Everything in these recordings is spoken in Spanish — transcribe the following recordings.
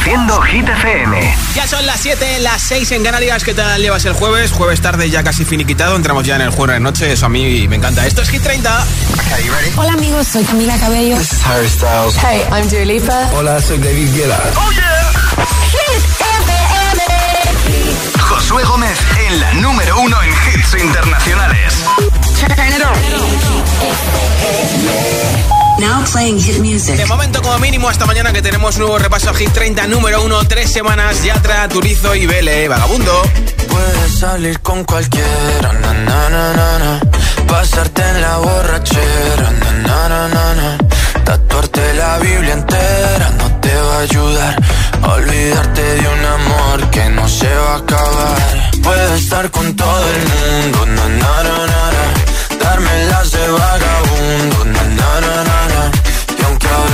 Reproduciendo Hit FM. Ya son las 7, las 6 en Canarias. ¿Qué tal llevas el jueves? Jueves tarde ya casi finiquitado. Entramos ya en el jueves de noche. Eso a mí me encanta. Esto es Hit 30. Hola amigos, soy Camila Cabello. This is Harry Styles. Hey, I'm Dua Lipa. Hola, soy David Guetta. Oh yeah. Hit FM. Josué Gómez en la número uno en hits internacionales. Now playing hit music. De momento, como mínimo, hasta mañana que tenemos nuevo repaso a Hit 30, número 1, tres semanas, Yatra, Turizo y Vele, Vagabundo. Puedes salir con cualquiera, na, na, na, na, pasarte en la borrachera, na, na, na, na, tatuarte la Biblia entera no te va a ayudar, olvidarte de un amor que no se va a acabar. Puedes estar con todo el mundo, na, na, na, na, darme las de vagabundo, na, na, na,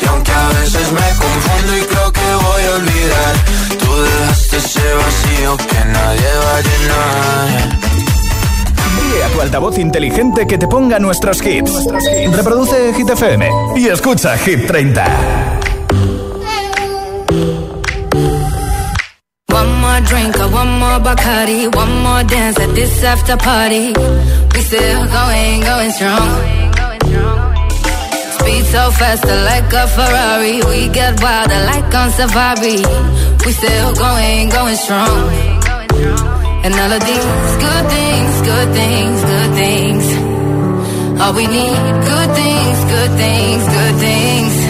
Y aunque a veces me confundo y creo que voy a olvidar, tú dejaste ese vacío que nadie va a llenar. Dile a tu altavoz inteligente que te ponga nuestros hits. Reproduce Hit FM y escucha Hit 30. One more drink, one more Bacardi, one more dance at this after party. We still going, going strong. Speed so fast, like a Ferrari. We get wilder, like on safari. We still going, going strong. And all of these good things, good things, good things. All we need, good things, good things, good things.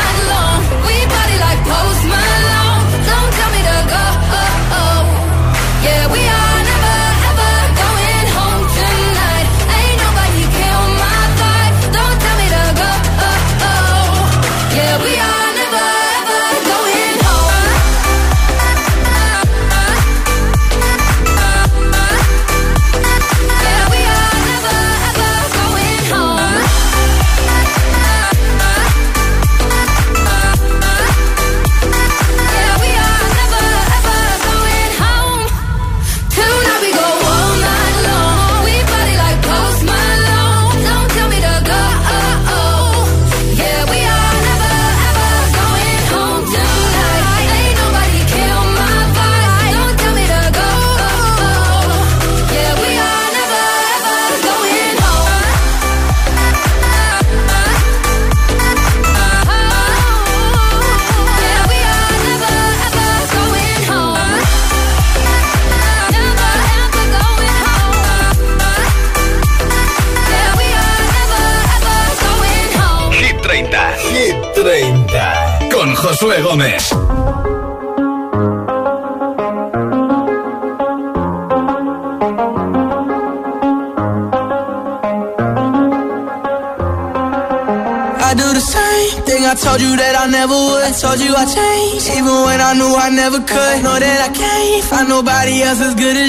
nobody as good as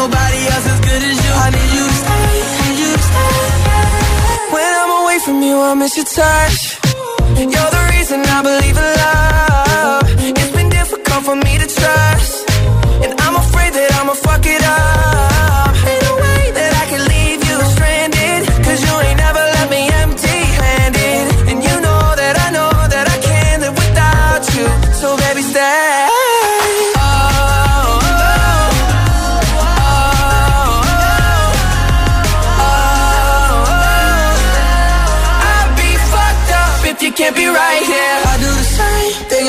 nobody else as good as you. I need you to stay, need you to stay. When I'm away from you, I miss your touch. You're the reason I believe in love. It's been difficult for me to trust, and I'm afraid that I'ma fuck it up.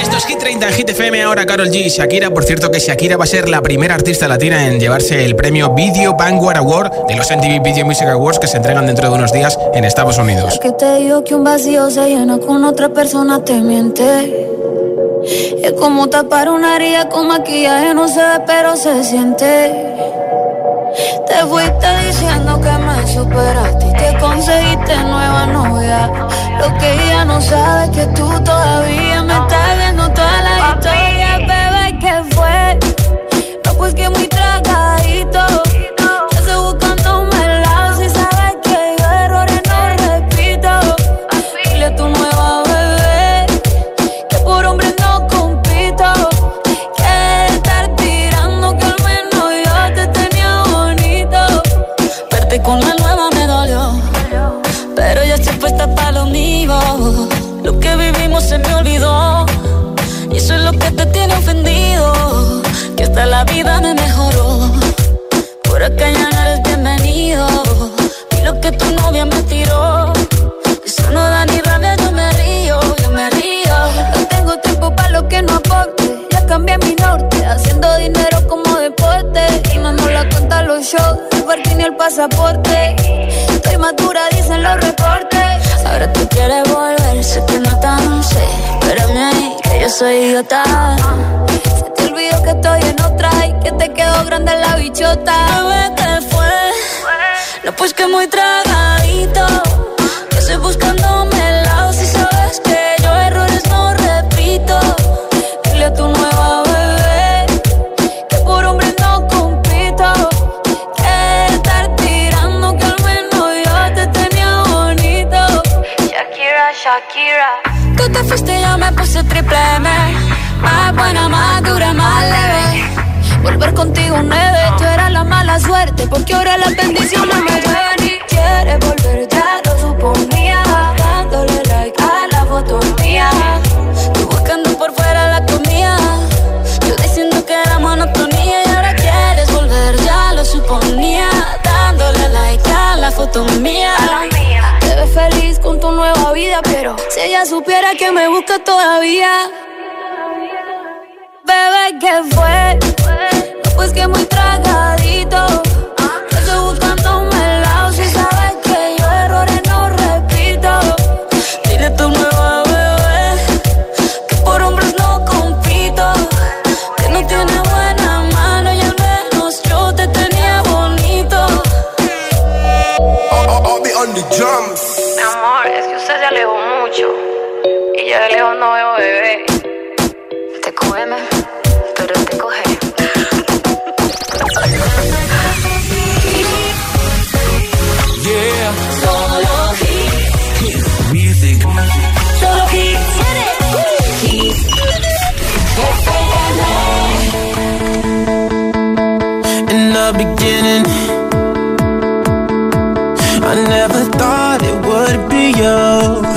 Esto es Hit 30 en Hit FM, ahora Carol G y Shakira. Por cierto que Shakira va a ser la primera artista latina en llevarse el premio Video Vanguard Award de los MTV Video Music Awards que se entregan dentro de unos días en Estados Unidos. que te digo que un vacío se llena con otra persona te miente. Es como tapar una herida con maquillaje, no se ve, pero se siente. Te fuiste diciendo que me superaste y que conseguiste nueva novia. Lo que ella no sabe es que tú todavía me estás la vida, pero si ella supiera que me busca todavía. Bebé, ¿qué fue? No, pues que muy tragadito. Yo estoy buscando un melao, si sabes que yo errores no repito. Dile tu nueva bebé, que por hombres no compito. Que no tiene buena mano y al menos yo te tenía bonito. I'll, I'll be on the drums lejos mucho y ya de lejos no veo bebé. Te come, pero te coge. yeah. In the beginning. you.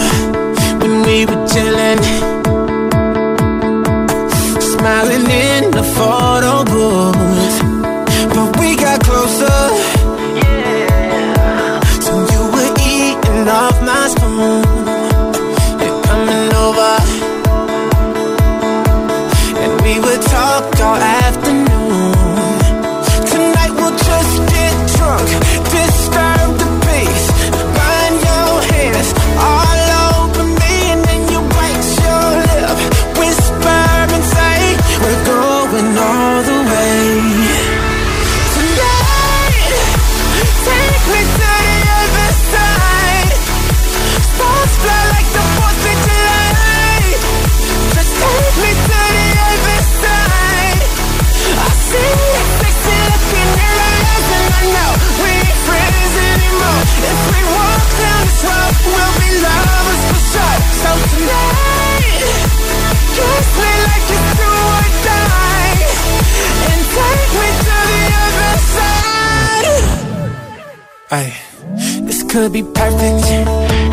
will be perfect.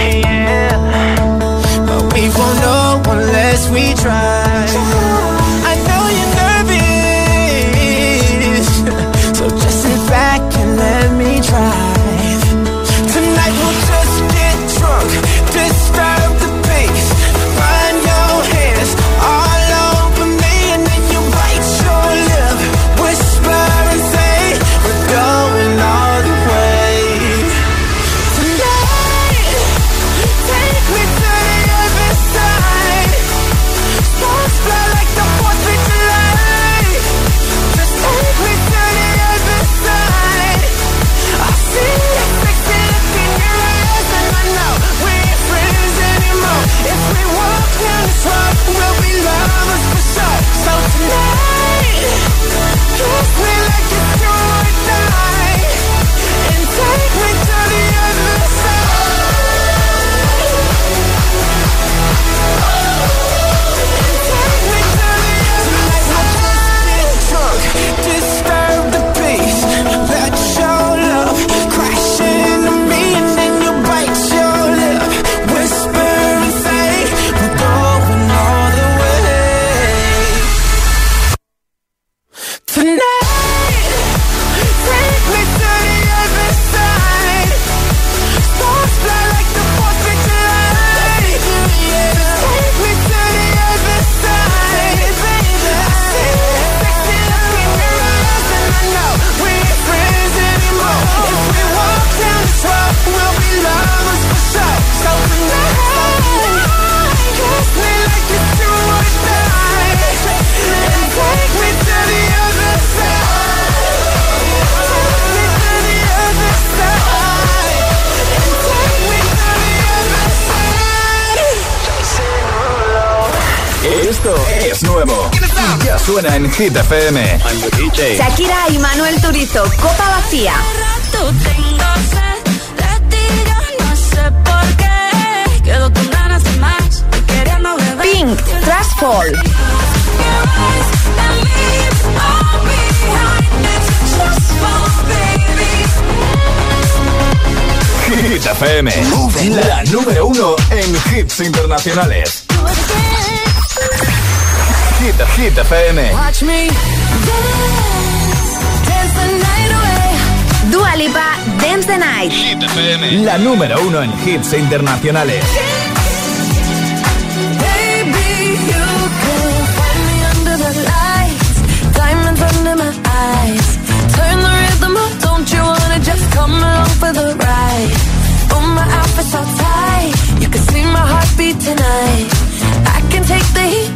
Yeah. But we won't know unless we try. Suena en Hit FM. Shakira y Manuel Turizo, Copa Vacía. Pink, Trash Fall. Hit FM, la número uno en hits internacionales. Hit, Hit FM. Watch me dance the night away. Dua Lipa, Dance the Night. Hit FM, la número uno en hits internacionales. Baby, you can find me under the lights, diamonds under my eyes. Turn the rhythm up, don't you wanna just come along for the ride? Oh, my outfit's so tight, you can see my heartbeat tonight. I can take the heat,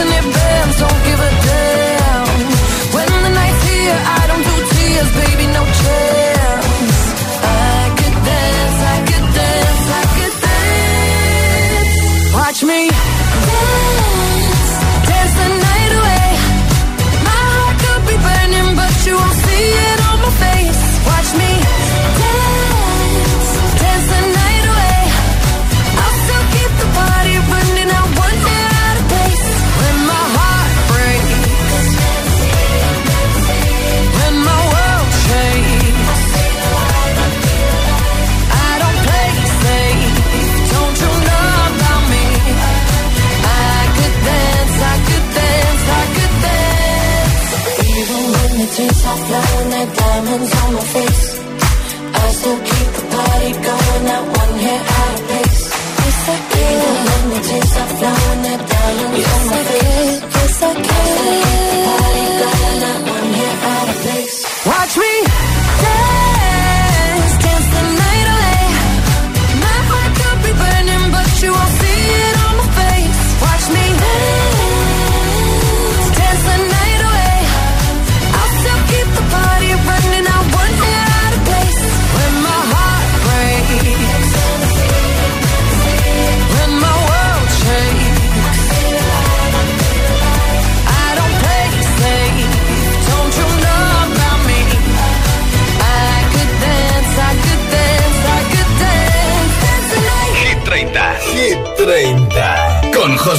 and it bends. Don't diamonds on my face,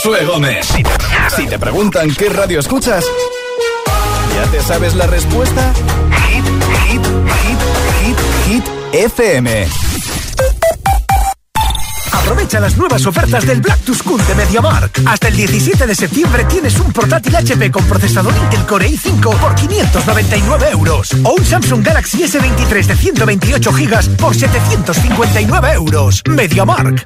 Josué Gómez. Si te preguntan qué radio escuchas, ¿ya te sabes la respuesta? Hit, hit, hit, hit, hit FM. Aprovecha las nuevas ofertas del Black to School de MediaMark. Hasta el 17 de septiembre tienes un portátil HP con procesador Intel Core i5 por 599 euros. O un Samsung Galaxy S23 de 128 gigas por 759 euros. MediaMark.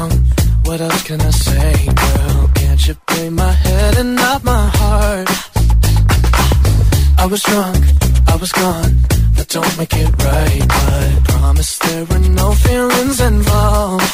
Can I say, girl? Can't you play my head and not my heart? I was drunk, I was gone. The don't make it right. But promise there were no feelings involved.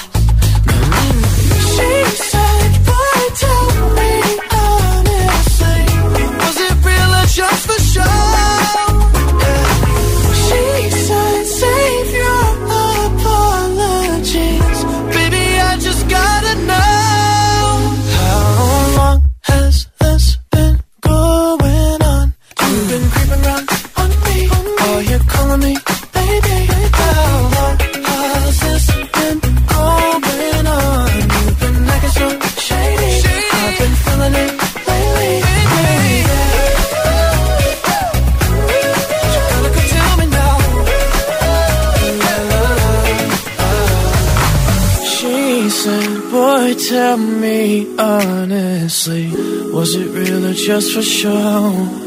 For show?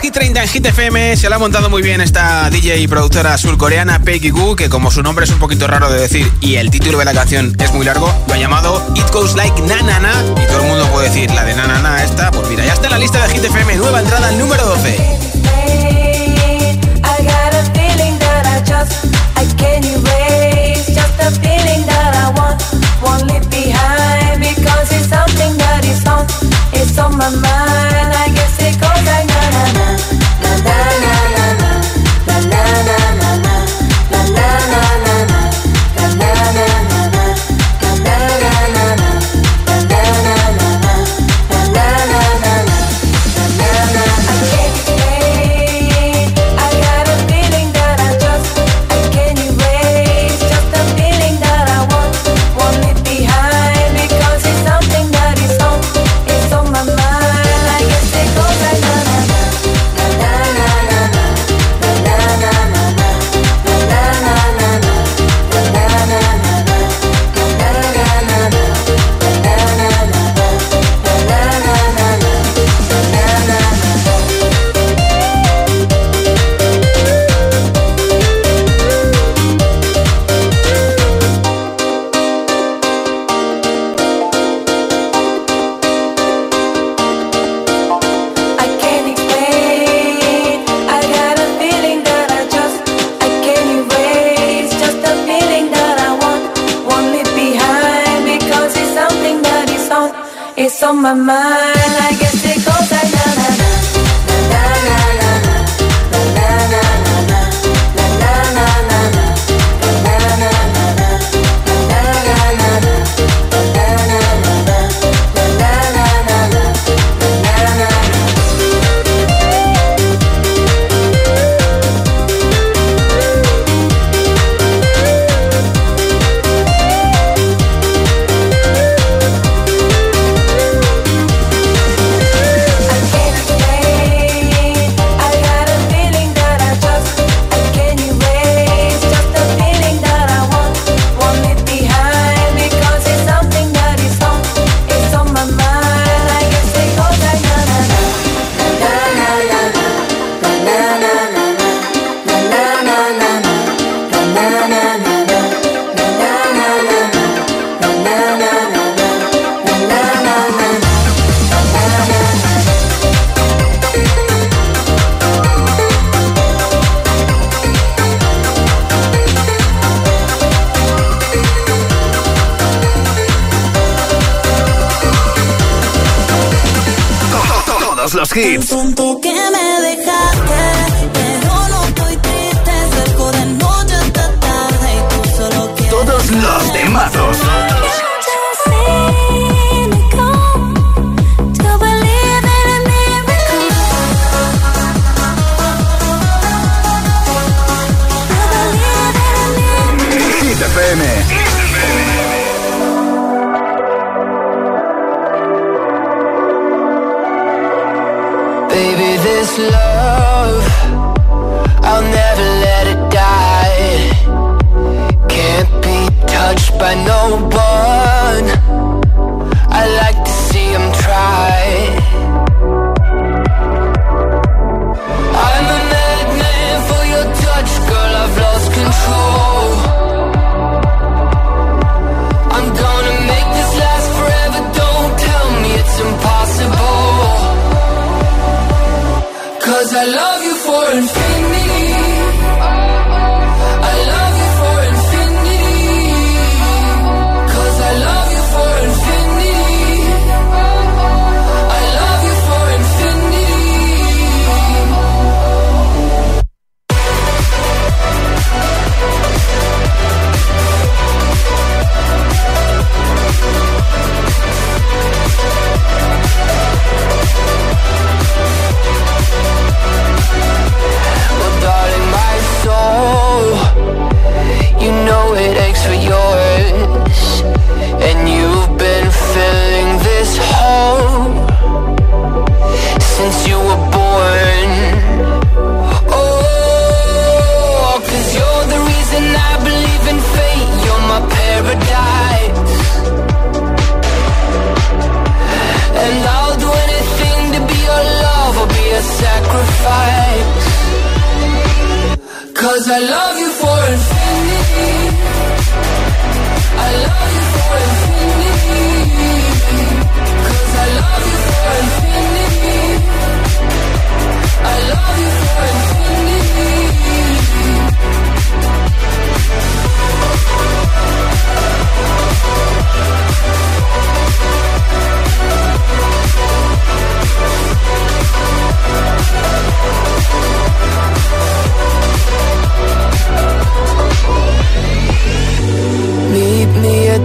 Hit 30 en Hit FM, se la ha montado muy bien esta DJ y productora surcoreana Peggy Goo, que como su nombre es un poquito raro de decir y el título de la canción es muy largo, lo ha llamado It Goes Like Na Na Na y todo el mundo puede decir la de Na Na esta, pues mira, ya está en la lista de Hit FM, nueva entrada número 12. I got a feeling that my.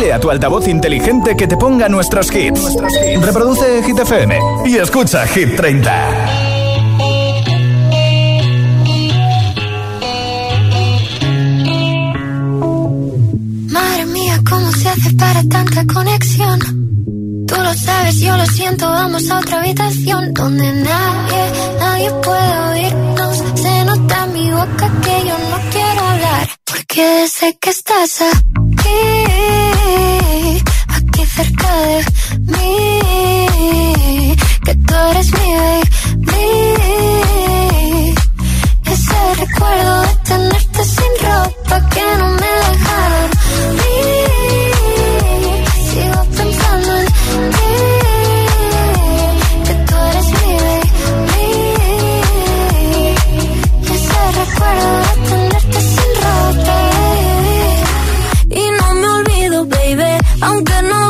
Dile a tu altavoz inteligente que te ponga nuestros hits. Reproduce Hit FM y escucha Hit 30. Madre mía, ¿cómo se hace para tanta conexión? Tú lo sabes, yo lo siento, vamos a otra habitación donde nadie, nadie puede oírnos. Se nota en mi boca que yo no quiero hablar, porque sé que estás aquí de mí, que tú eres mi baby. Ese recuerdo de tenerte sin ropa que no me dejaron ir. Sigo pensando en ti, que tú eres mi baby. Ese recuerdo de tenerte sin ropa. Y no me olvido, baby, aunque no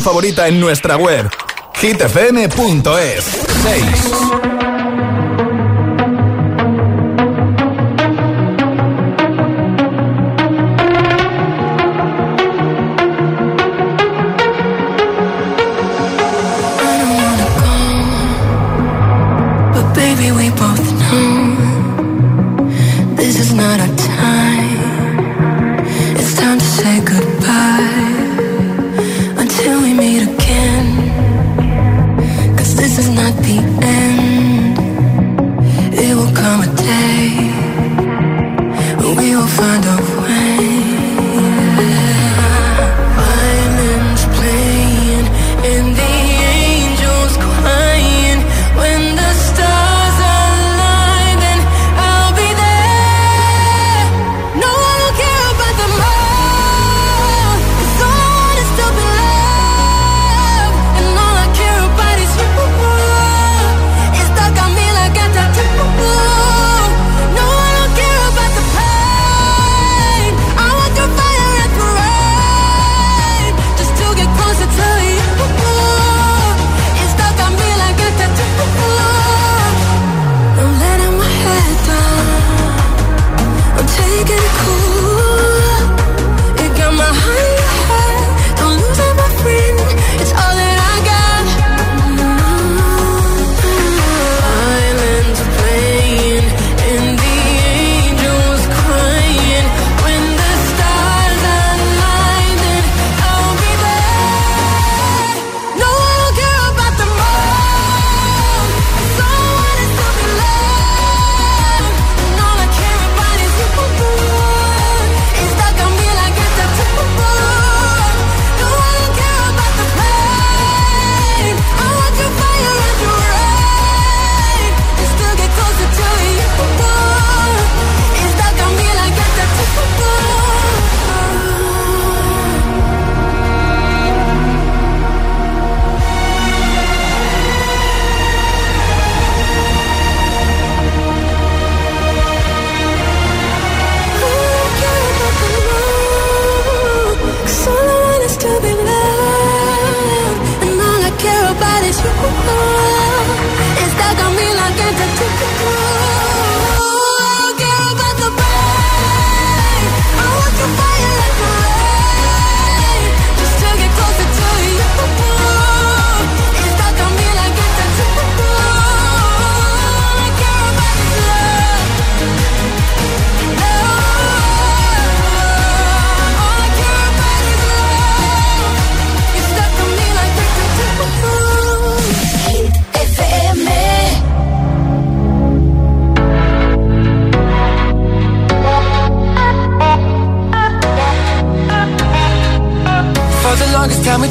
favorita en nuestra web hitfm.es 6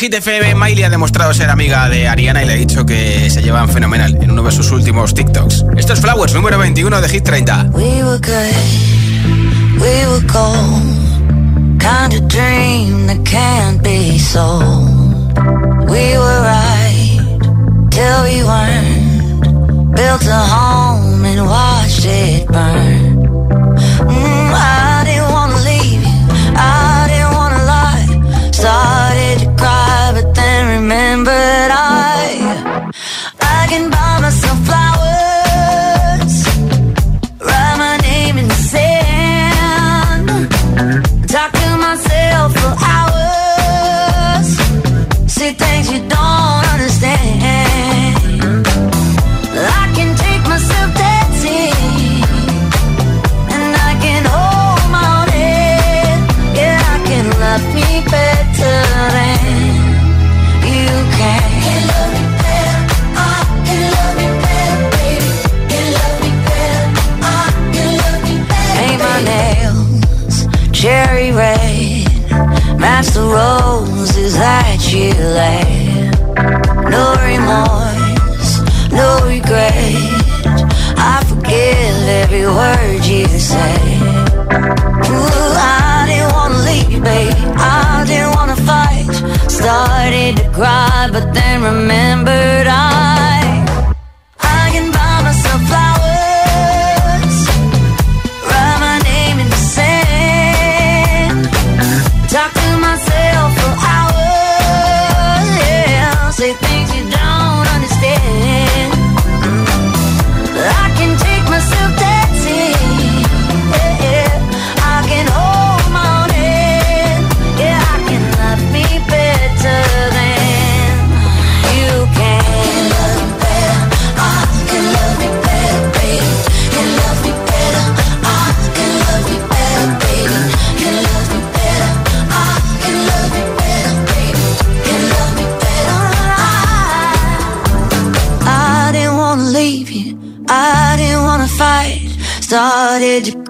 Hit 30 en Hit FM. Miley ha demostrado ser amiga de Ariana y le ha dicho que se llevan fenomenal en uno de sus últimos TikToks. Esto es Flowers, número 21 de Hit 30. We were good, we were gold. Kind of dream that can't be sold. We were right till we weren't. Built a home and watched it burn. No remorse, no. I forgive every word you say. Ooh, I didn't wanna leave, babe. I didn't wanna fight. Started to cry, but then remembered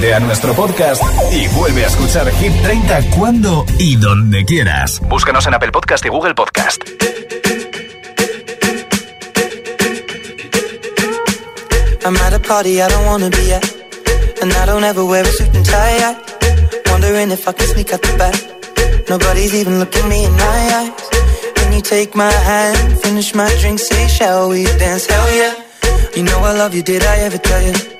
Suscríbete a nuestro podcast y vuelve a escuchar Hit 30 cuando y donde quieras. Búscanos en Apple Podcast y Google Podcast. I'm at a party I don't wanna be at. And I don't ever wear a suit and tie. Wondering if I can sneak out the back. Nobody's even looking me in my eyes. Can you take my hand, finish my drink, say, shall we dance? Hell yeah. You know I love you, did I ever tell you?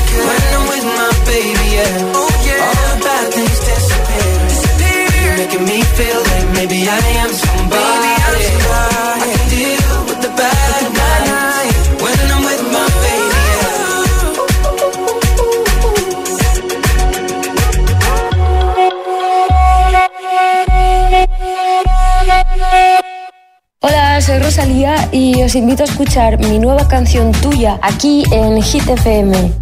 Rosalía y os invito a escuchar mi nueva canción tuya aquí en Hit FM.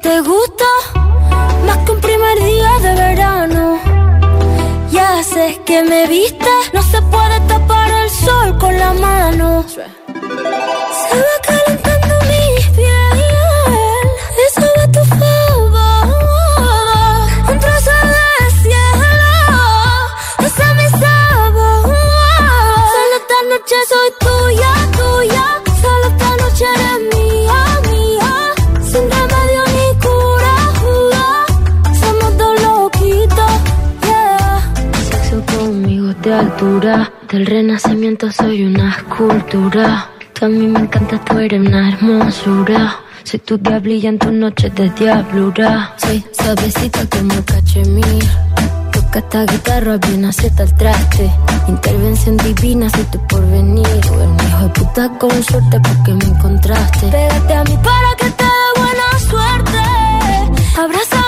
Te gusta más que un primer día de verano. Ya sé que me viste, no se puede cultura. Del renacimiento soy una escultura. Tú a mí me encanta, tú eres una hermosura. Soy tu diablilla en tus noches de diablura. Soy suavecita como cachemir. Toca esta guitarra bien acierta el traste. Intervención divina, soy tu porvenir. O el hijo de puta con suerte porque me encontraste. Pégate a mí para que te dé buena suerte. Abrázame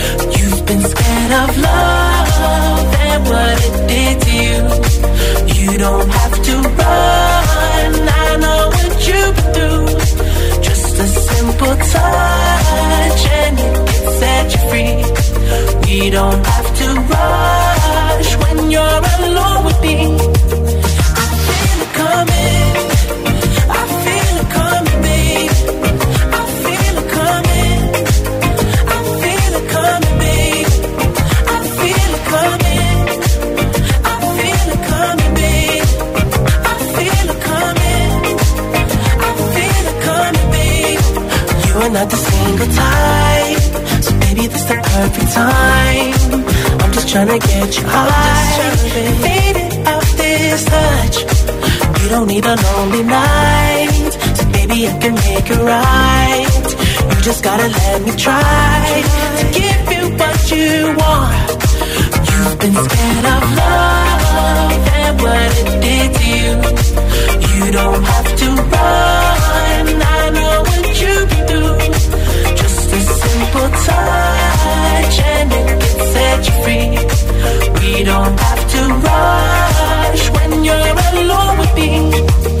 Scared of love and what it did to you. You don't have to run. I know what you've been through. Just a simple touch and it can set you free. We don't have to rush when you're alone with me. I feel it coming. Just gotta let me try to give you what you want. You've been scared of love and what it did to you. You don't have to run. I know what you've been through. Just a simple touch and it can set you free. We don't have to rush when you're alone with me.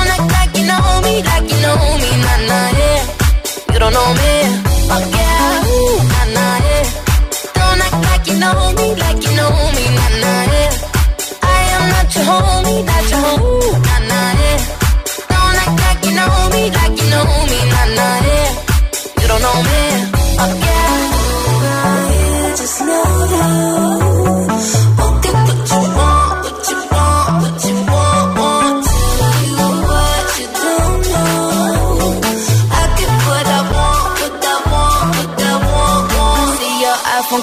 Don't act like you know me, like you know me, nah, nah, yeah. You don't know me, oh yeah, ooh, nah, nah, yeah. Don't act like you know me, like you know me, nah, nah, yeah. I am not your homie, not your homie, nah, nah, yeah. Don't act like you know me, like you know me, nah, nah, yeah. You don't know me,